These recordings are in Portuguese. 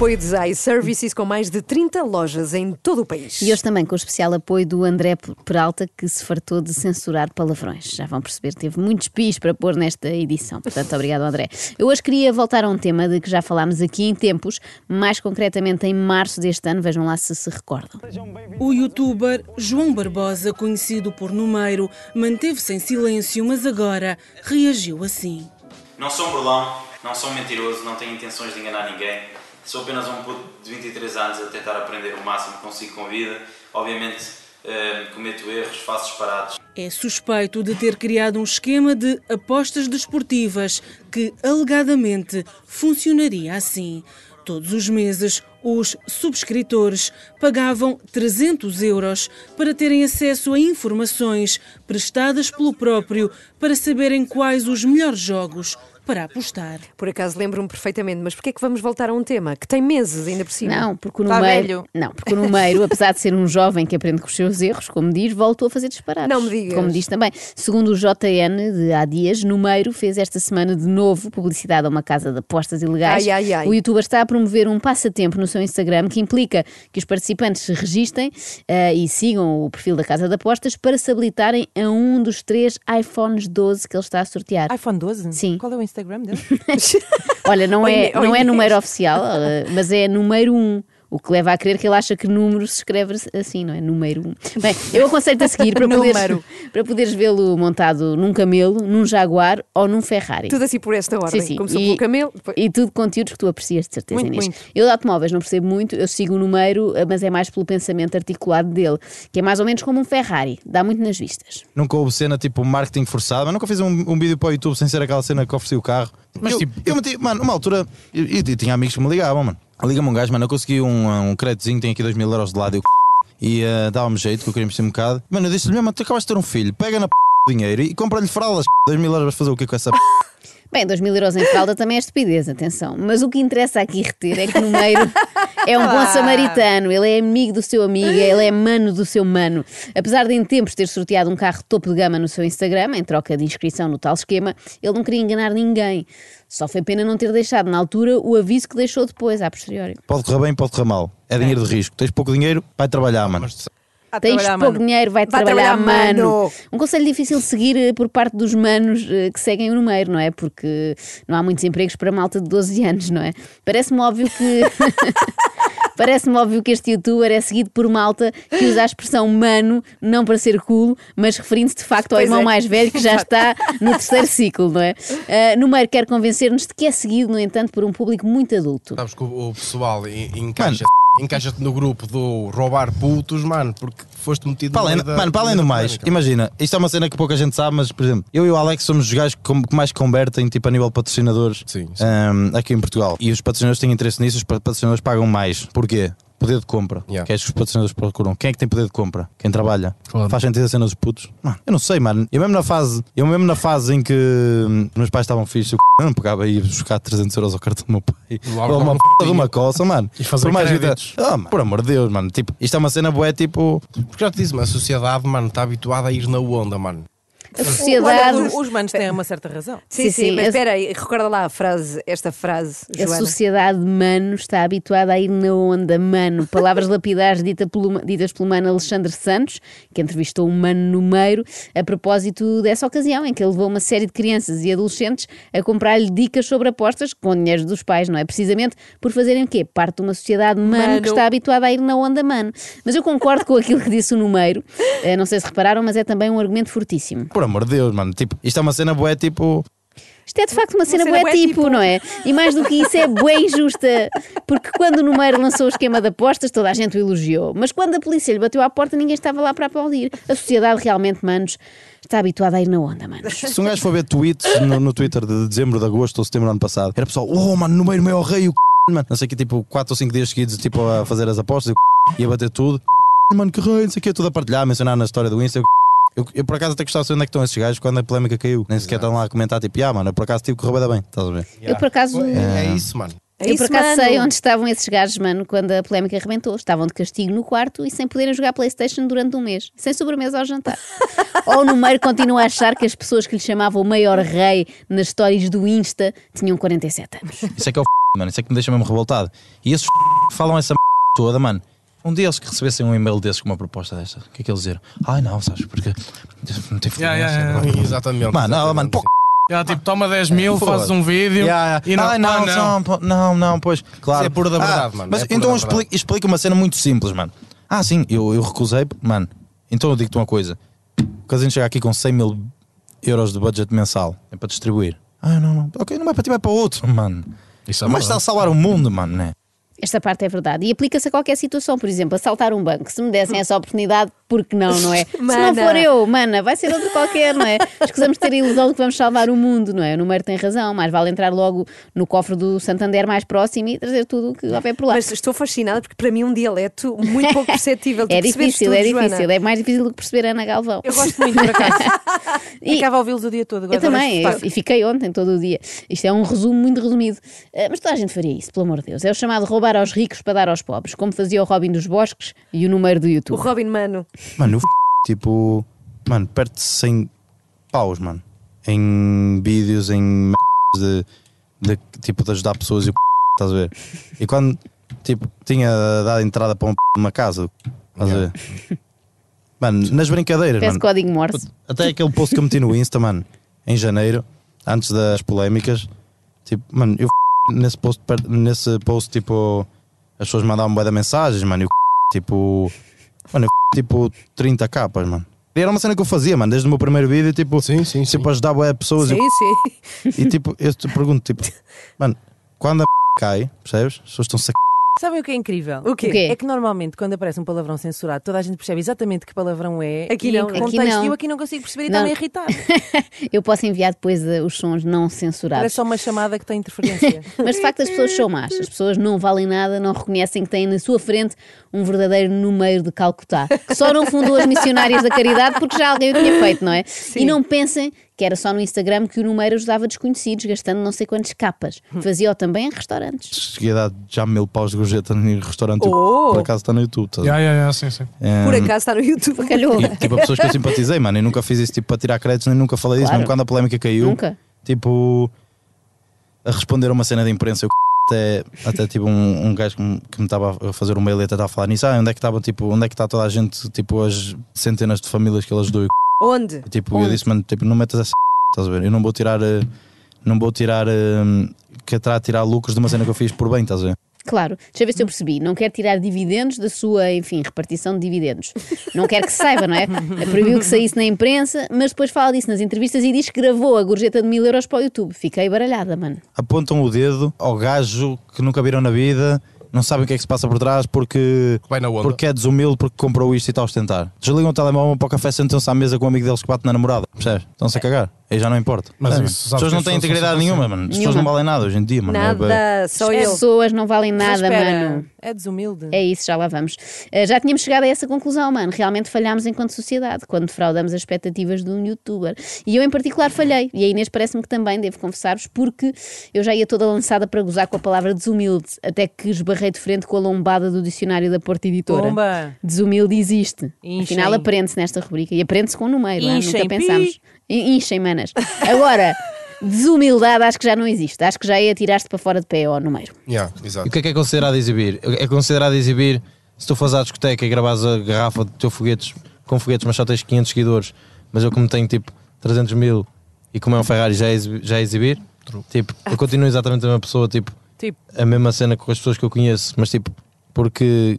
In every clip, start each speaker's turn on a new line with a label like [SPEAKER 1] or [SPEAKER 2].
[SPEAKER 1] Apoio de Zai Services, com mais de 30 lojas em todo o país.
[SPEAKER 2] E hoje também com o especial apoio do André Peralta, que se fartou de censurar palavrões. Já vão perceber, teve muitos pis para pôr nesta edição. Portanto, obrigado, André. Eu hoje queria voltar a um tema de que já falámos aqui em tempos, mais concretamente em março deste ano. Vejam lá se se recordam.
[SPEAKER 3] O youtuber João Barbosa, conhecido por Numeiro, manteve-se em silêncio, mas agora reagiu assim.
[SPEAKER 4] Não sou um burlão, não sou um mentiroso, não tenho intenções de enganar ninguém. Sou apenas um puto de 23 anos a tentar aprender o máximo que consigo com a vida. Obviamente, eh, cometo erros, faço disparados.
[SPEAKER 3] É suspeito de ter criado um esquema de apostas desportivas que, alegadamente, funcionaria assim. Todos os meses, os subscritores pagavam 300 euros para terem acesso a informações prestadas pelo próprio para saberem quais os melhores jogos para apostar.
[SPEAKER 1] Por acaso lembro-me perfeitamente, mas porquê é que vamos voltar a um tema que tem meses ainda por cima?
[SPEAKER 2] Não, porque o
[SPEAKER 1] Está
[SPEAKER 2] Numeiro,
[SPEAKER 1] velho.
[SPEAKER 2] não, porque o Numeiro, apesar de ser um jovem que aprende com os seus erros, como diz, voltou a fazer disparados.
[SPEAKER 1] Não me digas.
[SPEAKER 2] Como diz também. Segundo o JN de há dias, Numeiro fez esta semana de novo publicidade a uma casa de apostas ilegais.
[SPEAKER 1] Ai, ai, ai.
[SPEAKER 2] O youtuber está a promover um passatempo no seu Instagram que implica que os participantes se registem eh, e sigam o perfil da casa de apostas para se habilitarem a um dos três iPhones 12 que ele está a sortear.
[SPEAKER 5] iPhone 12?
[SPEAKER 2] Sim.
[SPEAKER 5] Qual é o Instagram dele?
[SPEAKER 2] Olha, não é, não é número oficial, eh, mas é número 1. O que leva a crer que ele acha que número se escreve assim, não é? Número 1. Bem, eu aconselho-te a seguir para poderes, para poderes vê-lo montado num camelo, num jaguar ou num Ferrari.
[SPEAKER 1] Tudo assim por esta ordem.
[SPEAKER 2] Sim, sim.
[SPEAKER 1] Começou
[SPEAKER 2] E-
[SPEAKER 1] pelo camelo. depois-
[SPEAKER 2] E tudo conteúdos que tu aprecias de certeza,
[SPEAKER 5] Muito,
[SPEAKER 2] Inês.
[SPEAKER 5] muito.
[SPEAKER 2] Eu de automóveis não percebo muito, eu sigo o número, mas é mais pelo pensamento articulado dele, que é mais ou menos como um Ferrari, dá muito nas vistas.
[SPEAKER 6] Nunca houve cena tipo marketing forçado, mas nunca fiz um, um vídeo para o YouTube sem ser aquela cena que ofereci o carro.
[SPEAKER 7] Mas,
[SPEAKER 6] eu,
[SPEAKER 7] tipo,
[SPEAKER 6] eu meti, mano, uma altura, eu, eu- eu tinha amigos que me ligavam, mano. Liga-me um gajo, mano, eu consegui um, um créditozinho, tenho aqui 2 mil euros de lado. Eu, e eh, dava-me jeito, que eu queria investir um bocado. Mano, eu disse-lhe, mano, tu acabaste de ter um filho, pega na p dinheiro e compra-lhe fraldas. 2 mil euros vais fazer o quê com essa p?
[SPEAKER 2] Bem, 2 mil euros em fralda também é estupidez, atenção. Mas o que interessa aqui reter é que o Numeiro é um bom samaritano, ele é amigo do seu amigo, ele é mano do seu mano. Apesar de em tempos ter sorteado um carro topo de gama no seu Instagram, em troca de inscrição no tal esquema, ele não queria enganar ninguém. Só foi pena não ter deixado na altura o aviso que deixou depois, a posteriori.
[SPEAKER 6] Pode correr bem, pode correr mal. É dinheiro de risco. Tens pouco dinheiro, vai trabalhar, mano.
[SPEAKER 5] A
[SPEAKER 2] Tens pouco
[SPEAKER 5] mano.
[SPEAKER 2] dinheiro, vai,
[SPEAKER 1] Vai
[SPEAKER 2] trabalhar,
[SPEAKER 1] trabalhar,
[SPEAKER 2] mano.
[SPEAKER 1] mano.
[SPEAKER 2] Um conselho difícil de seguir eh, por parte dos manos eh, que seguem o número, não é? Porque não há muitos empregos para malta de 12 anos, não é? Parece-me óbvio que. Parece-me óbvio que este youtuber é seguido por malta que usa a expressão mano, não para ser cool, mas referindo-se de facto ao
[SPEAKER 1] Pois
[SPEAKER 2] irmão
[SPEAKER 1] é.
[SPEAKER 2] mais velho que já está no terceiro ciclo, não é? Uh, Número quer convencer-nos de que é seguido, no entanto, por um público muito adulto.
[SPEAKER 7] Sabes que o, o pessoal en- encaixa- encaixa-te no grupo do roubar putos, mano, porque foste metido
[SPEAKER 6] Para além,
[SPEAKER 7] da-
[SPEAKER 6] mano, para além do mais, imagina, isto é uma cena que pouca gente sabe, mas por exemplo, eu e o Alex somos os gajos que mais convertem tipo, a nível de patrocinadores
[SPEAKER 7] Sim, sim.
[SPEAKER 6] ahm, aqui em Portugal. E os patrocinadores têm interesse nisso, os pa- patrocinadores pagam mais. Porquê? Poder de compra.
[SPEAKER 7] Yeah.
[SPEAKER 6] Que é isso que os patrocinadores procuram. Quem é que tem poder de compra? Quem trabalha.
[SPEAKER 7] Claro.
[SPEAKER 6] Faz sentido a cena dos putos? Não, eu não sei, mano. Eu mesmo na fase, eu mesmo na fase em que hum, os meus pais estavam fixos, eu c- não pegava e ia buscar 300 euros ao cartão do meu pai.
[SPEAKER 7] Logo
[SPEAKER 6] Ou uma
[SPEAKER 7] logo
[SPEAKER 6] p de uma coça, mano.
[SPEAKER 7] E fazer
[SPEAKER 6] Por mais vida.
[SPEAKER 7] créditos.
[SPEAKER 6] Ah, mano, por amor de Deus, mano. Tipo, isto é uma cena boa, tipo.
[SPEAKER 7] Porque já te disse, mano, a sociedade, mano, está habituada a ir na onda, mano.
[SPEAKER 2] A sociedade.
[SPEAKER 5] Os, os manos têm uma certa razão.
[SPEAKER 1] Sim,
[SPEAKER 2] Sim,
[SPEAKER 1] sim,
[SPEAKER 2] sim,
[SPEAKER 1] mas espera aí, recorda lá a frase, esta frase,
[SPEAKER 2] A
[SPEAKER 1] Joana.
[SPEAKER 2] sociedade mano está habituada a ir na onda, mano. Palavras lapidares dita pelo- ditas pelo mano Alexandre Santos, que entrevistou um mano número, a propósito dessa ocasião em que ele levou uma série de crianças e adolescentes a comprar-lhe dicas sobre apostas com dinheiro dos pais, não é? Precisamente por fazerem o quê? Parte de uma sociedade mano,
[SPEAKER 1] Mano.
[SPEAKER 2] que está habituada a ir na onda mano. Mas eu concordo com aquilo que disse o número. Eh, Não sei se repararam, mas é também um argumento fortíssimo.
[SPEAKER 6] Por amor de Deus, mano. Tipo, isto é uma cena boa, tipo.
[SPEAKER 2] Isto é de facto uma cena,
[SPEAKER 5] cena
[SPEAKER 2] bué
[SPEAKER 5] bué
[SPEAKER 2] tipo,
[SPEAKER 5] tipo.
[SPEAKER 2] não é? E mais do que isso, é bué injusta. Porque quando o número lançou o esquema de apostas, toda a gente o elogiou. Mas quando a polícia lhe bateu à porta, ninguém estava lá para aplaudir. A sociedade realmente, manos, está habituada a ir na onda, manos.
[SPEAKER 6] Se um gajo for ver tweets no, no Twitter de dezembro, de agosto ou setembro do ano passado, era pessoal, oh mano, no meio meu rei, o c... mano. Não sei que, tipo, 4 ou 5 dias seguidos, tipo, a fazer as apostas, e o c... ia bater tudo. Mano, que rei, não sei o que, tudo a partilhar, a mencionar na história do Insta. Eu, eu por acaso até gostava de saber onde é que estão esses gajos quando a polémica caiu. Nem sequer estão lá a comentar, tipo, ah, mano, eu por acaso tive que correr bem, estás a ver?
[SPEAKER 2] Eu, por acaso,
[SPEAKER 7] É, é isso, mano.
[SPEAKER 1] É
[SPEAKER 2] eu
[SPEAKER 1] isso,
[SPEAKER 2] por acaso
[SPEAKER 1] mano.
[SPEAKER 2] sei onde estavam esses gajos, mano, quando a polémica arrebentou. Estavam de castigo no quarto e sem poderem jogar Playstation durante um mês, sem sobremesa ao jantar. Ou o número continua a achar que as pessoas que lhe chamavam o maior rei nas stories do Insta tinham 47 anos.
[SPEAKER 6] Isso é que é o f... mano. Isso é que me deixa mesmo revoltado. E esses f... que falam essa m... toda, mano. Um dia eles que recebessem um e-mail desses com uma proposta desta, o que é que eles dizeram? Ai não, sabes, porque não tem
[SPEAKER 5] Yeah, yeah, yeah.
[SPEAKER 7] Exatamente.
[SPEAKER 6] Mano, não, mano, pô,
[SPEAKER 5] Já, tipo, toma 10 mil, fazes um vídeo
[SPEAKER 6] Yeah, yeah.
[SPEAKER 5] e não,
[SPEAKER 6] Ai, não,
[SPEAKER 5] ah,
[SPEAKER 6] não, pô, não, não, pois, claro.
[SPEAKER 7] Isso é pura da
[SPEAKER 6] Ah,
[SPEAKER 7] verdade, mano,
[SPEAKER 6] Mas
[SPEAKER 7] é
[SPEAKER 6] então explica, explica uma cena muito simples, mano. Ah, sim, eu, eu recusei, mano. Então eu digo-te uma coisa: o casino chega aqui com 100 mil euros de budget mensal, é para distribuir. Ah, não, não, ok, não vai para ti, vai para outro, mano.
[SPEAKER 7] Isso é
[SPEAKER 6] Mas está a salvar o mundo, mano, né?
[SPEAKER 2] Esta parte é verdade. E aplica-se a qualquer situação, por exemplo, assaltar um banco. Se me dessem essa oportunidade, por que não, não é? Se não
[SPEAKER 1] Mana.
[SPEAKER 2] for eu, mana, vai ser outro qualquer, não é? Escusamos de ter a ilusão de que vamos salvar o mundo, não é? O número tem razão, mais vale entrar logo no cofre do Santander mais próximo e trazer tudo o que houver por lá.
[SPEAKER 1] Mas estou fascinada porque para mim é um dialeto muito pouco perceptível.
[SPEAKER 2] É difícil,
[SPEAKER 1] tudo,
[SPEAKER 2] é
[SPEAKER 1] Joana.
[SPEAKER 2] difícil. É mais difícil do que perceber Ana Galvão.
[SPEAKER 5] Eu gosto muito, por acaso.
[SPEAKER 2] E-
[SPEAKER 5] Ficava a ouvi-los o dia todo. Agora
[SPEAKER 2] Eu também, eu- e fiquei ontem todo o dia. Isto é um resumo muito resumido. Eh, Mas toda a gente faria isso, pelo amor de Deus. É o chamado roubar aos ricos para dar aos pobres, como fazia o Robin dos Bosques e o número do
[SPEAKER 1] O
[SPEAKER 2] YouTube.
[SPEAKER 1] Robin Mano.
[SPEAKER 6] Mano, eu f... tipo, mano, perto de 100 paus, mano. Em vídeos, em de, de tipo de ajudar pessoas e o c... estás a ver? E quando, tipo, tinha dado entrada para um p... uma casa, estás a ver? Mano, nas brincadeiras,
[SPEAKER 2] Peço
[SPEAKER 6] mano.
[SPEAKER 2] código Morse.
[SPEAKER 6] Até aquele post que eu meti no Insta, mano, em janeiro, antes das polémicas, tipo, mano, eu f... nesse post, nesse post, tipo, as pessoas mandavam bué de mensagens, mano, e eu f... tipo, mano, eu f... tipo 30 capas, mano. E era uma cena que eu fazia, mano, desde o meu primeiro vídeo, tipo,
[SPEAKER 7] Sim, sim, sim.
[SPEAKER 6] tipo, ajudar bué pessoas e,
[SPEAKER 1] Sim, sim.
[SPEAKER 6] e, tipo, eu te pergunto, tipo, mano, quando a cai, percebes? As pessoas estão-se a
[SPEAKER 5] Sabem o que é incrível?
[SPEAKER 1] O quê?
[SPEAKER 2] O quê?
[SPEAKER 5] É que normalmente quando aparece um palavrão censurado, toda a gente percebe exatamente que palavrão é.
[SPEAKER 1] Aqui
[SPEAKER 5] e
[SPEAKER 1] não,
[SPEAKER 2] Aqui
[SPEAKER 5] contexto.
[SPEAKER 2] não.
[SPEAKER 5] E eu aqui não consigo perceber e
[SPEAKER 2] Não.
[SPEAKER 5] está-me a irritar.
[SPEAKER 2] Eu posso enviar depois eh, os sons não censurados.
[SPEAKER 5] Parece só uma chamada que tem interferência.
[SPEAKER 2] Mas de facto as pessoas são más. As pessoas não valem nada, não reconhecem que têm na sua frente um verdadeiro número de Calcutá. Que só não fundou as missionárias da caridade porque já alguém o tinha feito, não é? E não pensem que era só no Instagram que o número ajudava desconhecidos, gastando não sei quantas capas. Fazia-o também em restaurantes.
[SPEAKER 6] cheguei a dar já mil paus de gorjeta no restaurante,
[SPEAKER 1] Oh!
[SPEAKER 6] por acaso está no YouTube, a ver?
[SPEAKER 5] yeah, yeah, sim, sim.
[SPEAKER 6] É,
[SPEAKER 1] Por acaso está no YouTube.
[SPEAKER 2] Calhou.
[SPEAKER 6] E, tipo, a pessoas que eu simpatizei, mano, eu nunca fiz isso tipo para tirar créditos, nem nunca falei disso,
[SPEAKER 2] Claro.
[SPEAKER 6] mesmo quando a polémica caiu.
[SPEAKER 2] Nunca.
[SPEAKER 6] Tipo, a responder a uma cena de imprensa, eu até, até tipo um, um gajo que me, que me estava a fazer um mail e até estava a falar nisso, ah, onde é que estava, tipo, onde é que está toda a gente, tipo, as centenas de famílias que ele ajudou.
[SPEAKER 1] Onde?
[SPEAKER 6] E, tipo, eu
[SPEAKER 1] Onde?
[SPEAKER 6] disse, mano, tipo, não metas essa estás a ver? Eu não vou tirar, eh, não vou tirar, eh, que terá a tirar lucros de uma cena que eu fiz por bem, estás a ver?
[SPEAKER 2] Claro, deixa eu ver se eu percebi. Não quer tirar dividendos da sua, enfim, repartição de dividendos. Não quer que se saiba, não é? Proibiu que saísse na imprensa, mas depois fala disso nas entrevistas e diz que gravou a gorjeta de mil euros para o YouTube. Fiquei baralhada, mano.
[SPEAKER 6] Apontam o dedo ao gajo que nunca viram na vida, não sabem o que é que se passa por trás porque,
[SPEAKER 7] Vai na onda.
[SPEAKER 6] porque é desumilde, porque comprou isto e está a ostentar. Desligam o telemóvel para o café, sentam-se à mesa com um amigo deles que bate na namorada, percebes? Estão-se a cagar. Aí já não importa.
[SPEAKER 5] Mas
[SPEAKER 6] É,
[SPEAKER 5] isso,
[SPEAKER 6] as pessoas não têm integridade
[SPEAKER 5] são
[SPEAKER 6] nenhuma,
[SPEAKER 5] assim.
[SPEAKER 6] mano. As
[SPEAKER 2] Nenhuma.
[SPEAKER 6] pessoas não valem nada hoje em dia, mano. É
[SPEAKER 1] Nada, só
[SPEAKER 2] As pessoas não valem nada, mano.
[SPEAKER 5] É desumilde.
[SPEAKER 2] É isso, já lá vamos. Uh, já tínhamos chegado a essa conclusão, mano. Realmente falhámos enquanto sociedade, quando defraudamos as expectativas de um youtuber. E eu, em particular, falhei. E a Inês parece-me que também, devo confessar-vos, porque eu já ia toda lançada para gozar com a palavra desumilde, até que esbarrei de frente com a lombada do dicionário da Porta Editora.
[SPEAKER 5] Bomba!
[SPEAKER 2] Desumilde existe.
[SPEAKER 5] Inchem.
[SPEAKER 2] Afinal, aprende-se nesta rubrica. E aprende-se com um número, não?
[SPEAKER 5] Inchem,
[SPEAKER 2] nunca pensámos. Inchem, manas. Agora, desumildade acho que já não existe. Acho que já é tirar-te para fora de pé ao número.
[SPEAKER 7] Yeah,
[SPEAKER 6] E o que é que é considerado exibir? É considerado exibir se tu fores à discoteca e gravares a garrafa de teu foguetes com foguetes, mas só tens 500 seguidores, mas eu como tenho tipo 300 mil e como é um Ferrari já é exibir? Já é exibir? Tipo, eu continuo exatamente a mesma pessoa, tipo,
[SPEAKER 5] Tipo,
[SPEAKER 6] a mesma cena com as pessoas que eu conheço, mas tipo, porque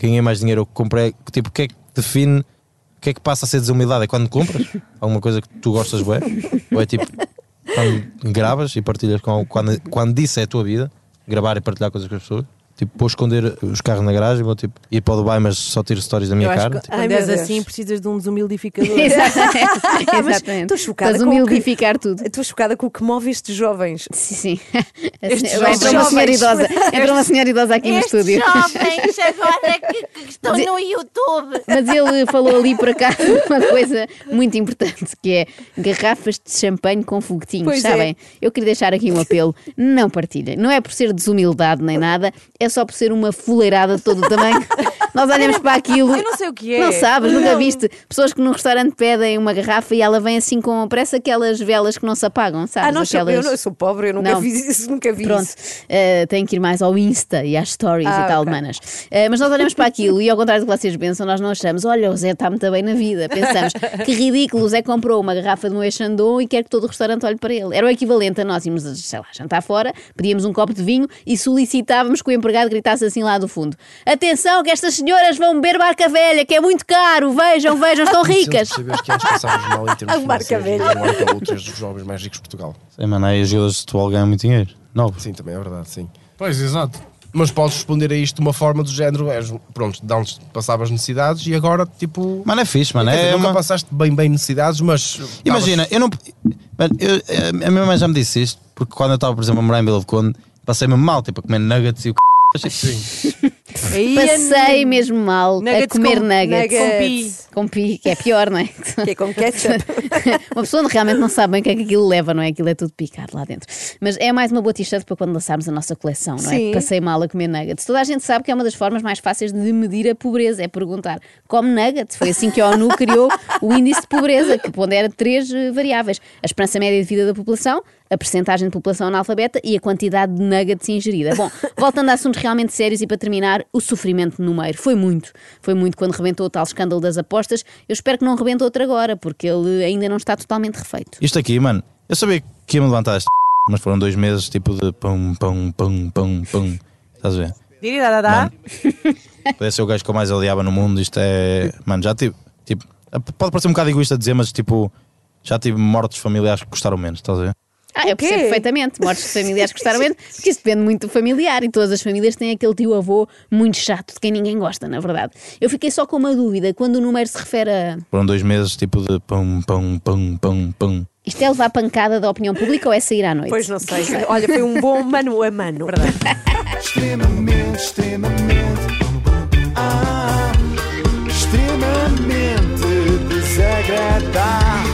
[SPEAKER 6] ganhei mais dinheiro ou que comprei, tipo, o que é que define, o que é que passa a ser desumildade? É quando compras alguma coisa que tu gostas, bué? Ou é tipo, quando gravas e partilhas com, quando, quando isso é a tua vida, gravar e partilhar coisas com as pessoas? Tipo, vou esconder os carros na garagem, vou tipo, ir para o Dubai, mas só tiro stories da minha cara.
[SPEAKER 5] que
[SPEAKER 6] Tipo,
[SPEAKER 1] Ai,
[SPEAKER 5] quando
[SPEAKER 1] meu
[SPEAKER 5] és
[SPEAKER 1] Deus.
[SPEAKER 5] assim precisas de um desumidificador.
[SPEAKER 2] Exatamente.
[SPEAKER 1] Mas estou chocada com que-
[SPEAKER 2] humildificar tudo.
[SPEAKER 1] Estou chocada com o que move estes jovens.
[SPEAKER 2] Sim, sim.
[SPEAKER 5] Estes
[SPEAKER 2] Entra uma senhora idosa. Entra uma senhora idosa aqui no estúdio.
[SPEAKER 8] jovens agora que, que estão no YouTube.
[SPEAKER 2] Mas ele falou ali por acaso uma coisa muito importante que é garrafas de champanhe com foguetinhos,
[SPEAKER 1] Pois é.
[SPEAKER 2] sabem? Eu queria deixar aqui um apelo: não partilhem. Não é por ser desumildade nem nada, é só por ser uma fuleirada de todo o tamanho. Nós olhamos para aquilo.
[SPEAKER 5] Eu não sei o que é.
[SPEAKER 2] Não sabes, nunca viste pessoas que num restaurante pedem uma garrafa e ela vem assim com. Parece aquelas velas que não se apagam, sabes?
[SPEAKER 1] Ah, não,
[SPEAKER 2] Aquelas...
[SPEAKER 1] eu, não, eu sou pobre, eu nunca
[SPEAKER 2] Não.
[SPEAKER 1] vi isso, nunca vi
[SPEAKER 2] Pronto,
[SPEAKER 1] isso.
[SPEAKER 2] uh, tem que ir mais ao Insta e às stories
[SPEAKER 1] Ah,
[SPEAKER 2] e tal,
[SPEAKER 1] ok.
[SPEAKER 2] manas. Uh, mas nós olhamos para aquilo e, ao contrário do que vocês pensam, nós não achamos, olha, o Zé está muito bem na vida. Pensamos, que ridículo, o Zé comprou uma garrafa de Moët Chandon e quer que todo o restaurante olhe para ele. Era o equivalente a nós irmos, sei lá, jantar fora, pedíamos um copo de vinho e solicitávamos que o empregado gritasse assim lá do fundo: Atenção, que estas senhoras vão beber barca velha, que é muito caro, vejam, vejam, estão ricas.
[SPEAKER 7] Sabes que passávamos mal em termos
[SPEAKER 1] A velha.
[SPEAKER 7] para és dos jovens mais ricos de Portugal.
[SPEAKER 6] mano, aí as gilas de futebol ganham muito dinheiro. Novo.
[SPEAKER 7] Sim, também é verdade, sim.
[SPEAKER 9] Pois, exato.
[SPEAKER 7] Mas podes responder a isto de uma forma do género, és, pronto, de antes passavas necessidades e agora, tipo...
[SPEAKER 6] Mano, é fixe, mano.
[SPEAKER 7] Quer dizer,
[SPEAKER 6] É
[SPEAKER 7] nunca
[SPEAKER 6] uma...
[SPEAKER 7] passaste bem, bem necessidades, mas...
[SPEAKER 6] Imagina, eu não. Mano, eu, a minha mãe já me disse isto, porque quando eu estava, por exemplo, a morar em Vila de Conde, passei-me mal, tipo, a comer nuggets e o c.
[SPEAKER 2] Passei mesmo mal a
[SPEAKER 5] Nuggets
[SPEAKER 2] comer
[SPEAKER 5] com-
[SPEAKER 2] nuggets.
[SPEAKER 1] nuggets.
[SPEAKER 2] Com pi, que é pior, não é?
[SPEAKER 1] Que é com ketchup.
[SPEAKER 2] uma pessoa realmente não sabe bem o que é que aquilo leva, não é? Aquilo é tudo picado lá dentro. Mas é mais uma boa t-shirt para quando lançarmos a nossa coleção, não
[SPEAKER 1] Sim.
[SPEAKER 2] é? Passei mal a comer nuggets. Toda a gente sabe que é uma das formas mais fáceis de medir a pobreza, é perguntar, come nuggets? Foi assim que a ONU criou o índice de pobreza, que pondera três variáveis. A esperança média de vida da população, a percentagem de população analfabeta e a quantidade de nuggets ingerida. Bom, voltando a assuntos realmente sérios e para terminar, o sofrimento no meio. Foi muito. Foi muito quando rebentou o tal escândalo das apostas. Eu espero que não rebente outro agora, porque ele ainda não está totalmente refeito.
[SPEAKER 6] Isto aqui, mano, eu sabia que ia me levantar este mas foram dois meses tipo de pum, pum, pum, pum, pum. Estás a ver?
[SPEAKER 5] Diridadadá.
[SPEAKER 6] Mano, podia ser o gajo que eu mais odiava no mundo. Isto é. Mano, já tive. Tipo, pode parecer um bocado egoísta dizer, mas tipo, já tive mortes familiares que gostaram menos, estás a ver?
[SPEAKER 2] Ah, eu percebo perfeitamente. Mortes de familiares que gostaram menos, porque isso depende muito do familiar e todas as famílias têm aquele tio avô muito chato, de quem ninguém gosta, na verdade. Eu fiquei só com uma dúvida, quando o número se refere a.
[SPEAKER 6] Foram dois meses tipo de pum, pum, pum, pum, pum.
[SPEAKER 2] Isto é levar pancada da opinião pública ou é sair à noite?
[SPEAKER 1] Pois não sei. Olha, foi um bom mano a mano.
[SPEAKER 10] Extremamente, extremamente. Ah, extremamente desagradável.